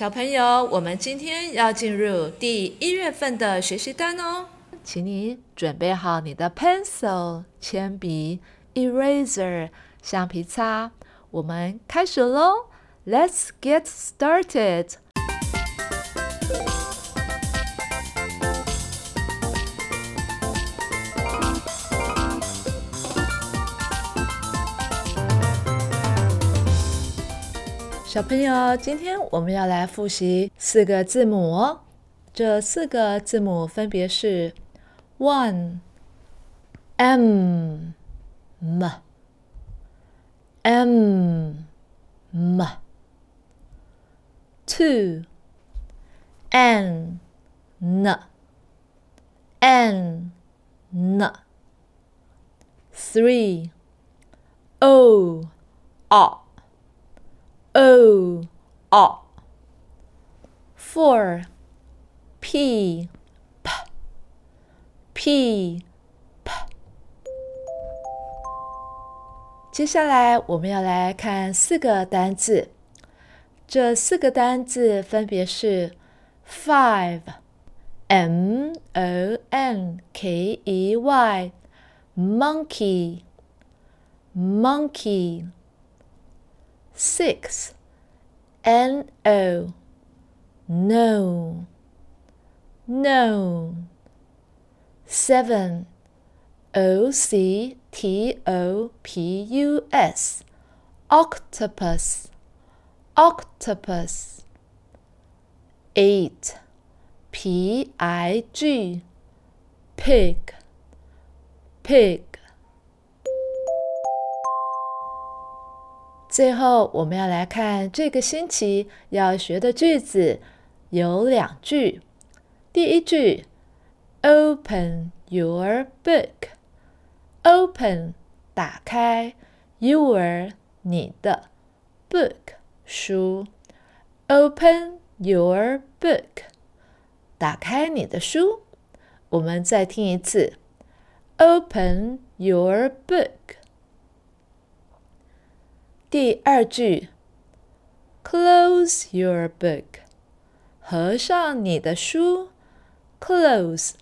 小朋友，我们今天要进入第一月份的学习单哦，请你准备好你的 pencil 铅笔、eraser 橡皮擦，我们开始喽！Let's get started。小朋友，今天我们要来复习四个字母哦。这四个字母分别是 one m m m two n n n three o o o o four p p p p 接下来我们要来看四个单字，这四个单字分别是 five m o n k e y monkey monkey six. N O. No. No. Seven. O C T O P U S. Octopus. Octopus. Eight. P I G. Pig. Pig 最后，我们要来看这个星期要学的句子，有两句。第一句，Open your book。Open，打开，your，你的，book，书。Open your book，打开你的书。我们再听一次，Open your book。第二句，Close your book，合上你的书。Close，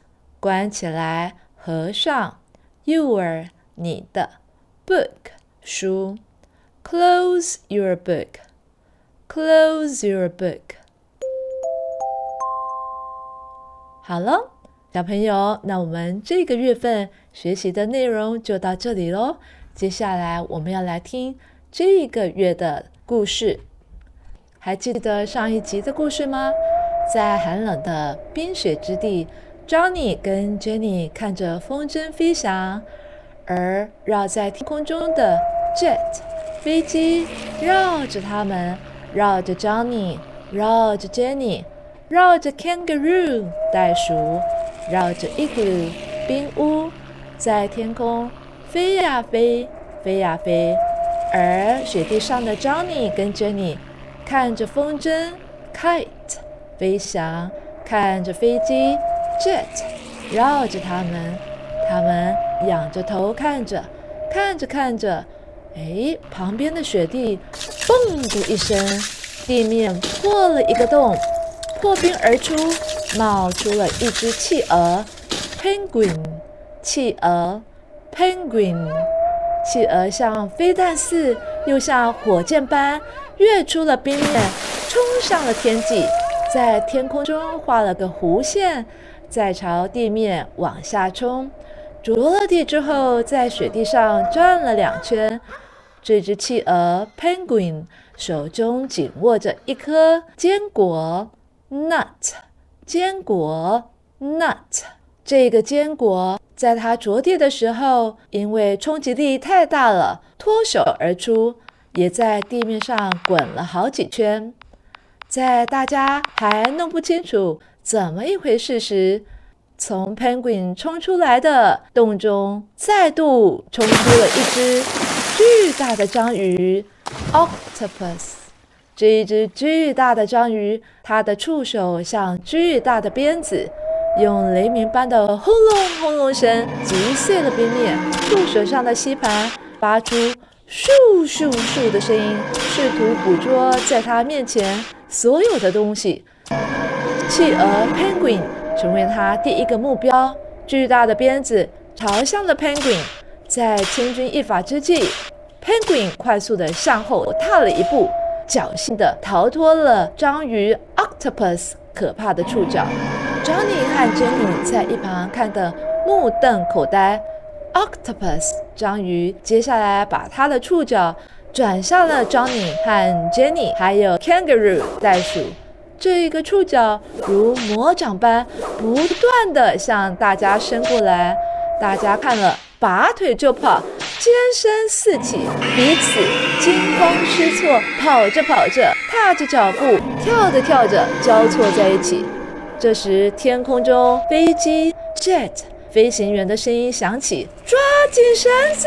关起来，合上。Your，你的。Book，书。Close your book。Close your book。好了，小朋友，那我们这个月份学习的内容就到这里喽。接下来我们要来听。这个月的故事，还记得上一集的故事吗？在寒冷的冰雪之地，Johnny 跟 Jenny 看着风筝飞翔，而绕在天空中的 Jet 飞机绕着他们，绕着 Johnny，绕着 Jenny，绕着 Kangaroo 袋鼠，绕着 Igloo 冰屋，在天空飞呀飞，飞呀飞。而雪地上的 Johnny 跟 Jenny 看着风筝 Kite 飞翔，看着飞机 Jet 绕着他们，他们仰着头看着，看着看着，哎，旁边的雪地嘣的一声，地面破了一个洞，破冰而出，冒出了一只企鹅 Penguin，企鹅 Penguin。企鹅像飞弹似，又像火箭般跃出了冰面，冲上了天际，在天空中画了个弧线，再朝地面往下冲。着了地之后，在雪地上转了两圈。这只企鹅 Penguin 手中紧握着一颗坚果 Nut，坚果 Nut，这个坚果。在它着地的时候，因为冲击力太大了，脱手而出，也在地面上滚了好几圈。在大家还弄不清楚怎么一回事时，从 Penguin 冲出来的洞中再度冲出了一只巨大的章鱼 Octopus。这一只巨大的章鱼，它的触手像巨大的鞭子。用雷鸣般的轰隆轰隆声击碎了冰面，触手上的吸盘发出咻咻咻的声音，试图捕捉在它面前所有的东西。企鹅 Penguin 成为他第一个目标。巨大的鞭子朝向了 Penguin，在千钧一发之际，Penguin 快速地向后踏了一步，侥幸地逃脱了章鱼 Octopus 可怕的触角。Johnny 和 Jenny 在一旁看得目瞪口呆。Octopus 章鱼接下来把它的触角转向了 Johnny 和 Jenny，还有 Kangaroo 袋鼠。这一个触角如魔掌般不断地向大家伸过来，大家看了拔腿就跑，尖声四起，彼此惊慌失措，跑着跑着，踏着脚步，跳着跳着，交错在一起。这时，天空中飞机 jet 飞行员的声音响起：“抓紧绳子，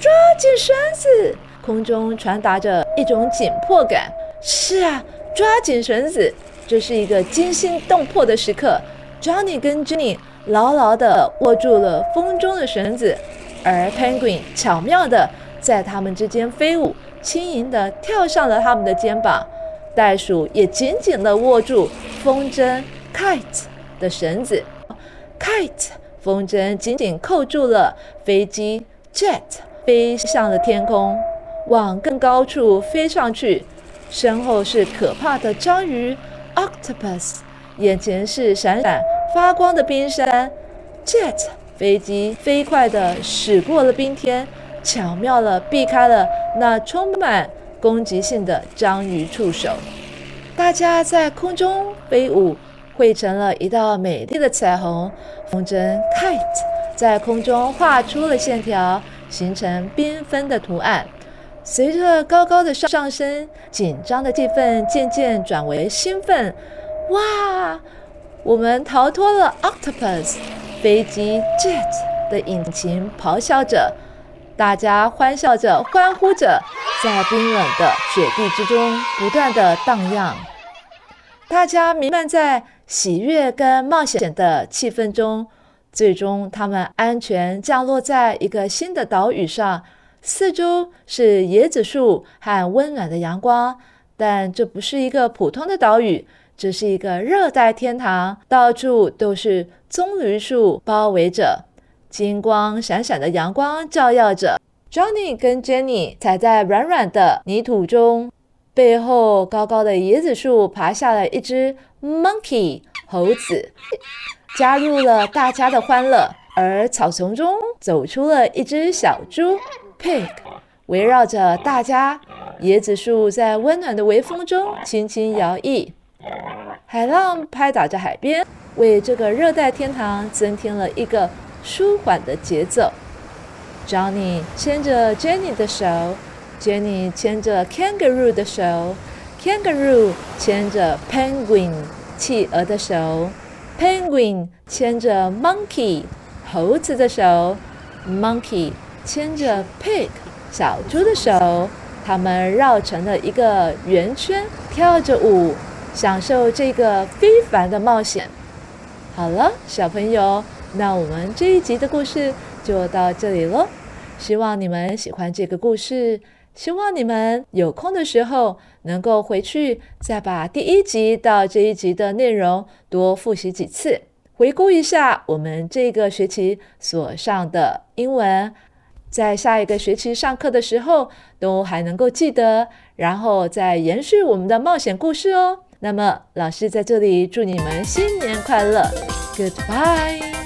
抓紧绳子！”空中传达着一种紧迫感。是啊。抓紧绳子，这是一个惊心动魄的时刻。Johnny 跟 Jenny 牢牢地握住了风中的绳子，而 Penguin 巧妙地在他们之间飞舞，轻盈地跳上了他们的肩膀。袋鼠也紧紧地握住风筝 Kite 的绳子，Kite 风筝紧紧扣住了飞机 Jet，飞向了天空，往更高处飞上去。身后是可怕的章鱼 （octopus），眼前是闪闪发光的冰山 （jet）。飞机飞快地驶过了冰天，巧妙地避开了那充满攻击性的章鱼触手。大家在空中飞舞，汇成了一道美丽的彩虹。风筝 （kite） 在空中画出了线条，形成缤纷的图案。随着高高的上升，紧张的气氛渐渐转为兴奋。哇！我们逃脱了 Octopus 飞机 Jet 的引擎，咆哮着，大家欢笑着，欢呼着，在冰冷的雪地之中不断的荡漾。大家弥漫在喜悦跟冒险的气氛中，最终他们安全降落在一个新的岛屿上。四周是椰子树和温暖的阳光，但这不是一个普通的岛屿，这是一个热带天堂，到处都是棕榈树包围着，金光闪闪的阳光照耀着。Johnny 跟 Jenny 踩在软软的泥土中，背后高高的椰子树爬下了一只 monkey 猴子，加入了大家的欢乐。而草丛中走出了一只小猪。Pig 围绕着大家，椰子树在温暖的微风中轻轻摇曳，海浪拍打着海边，为这个热带天堂增添了一个舒缓的节奏。Johnny 牵着 Jenny 的手，Jenny 牵着 Kangaroo 的手，Kangaroo 牵着 Penguin 企鹅的手，Penguin 牵着 Monkey 猴子的手，Monkey。牵着 Pig 小猪的手，他们绕成了一个圆圈，跳着舞，享受这个非凡的冒险。好了，小朋友，那我们这一集的故事就到这里喽。希望你们喜欢这个故事，希望你们有空的时候能够回去再把第一集到这一集的内容多复习几次，回顾一下我们这个学期所上的英文。在下一个学期上课的时候，都还能够记得，然后再延续我们的冒险故事哦。那么，老师在这里祝你们新年快乐，Goodbye。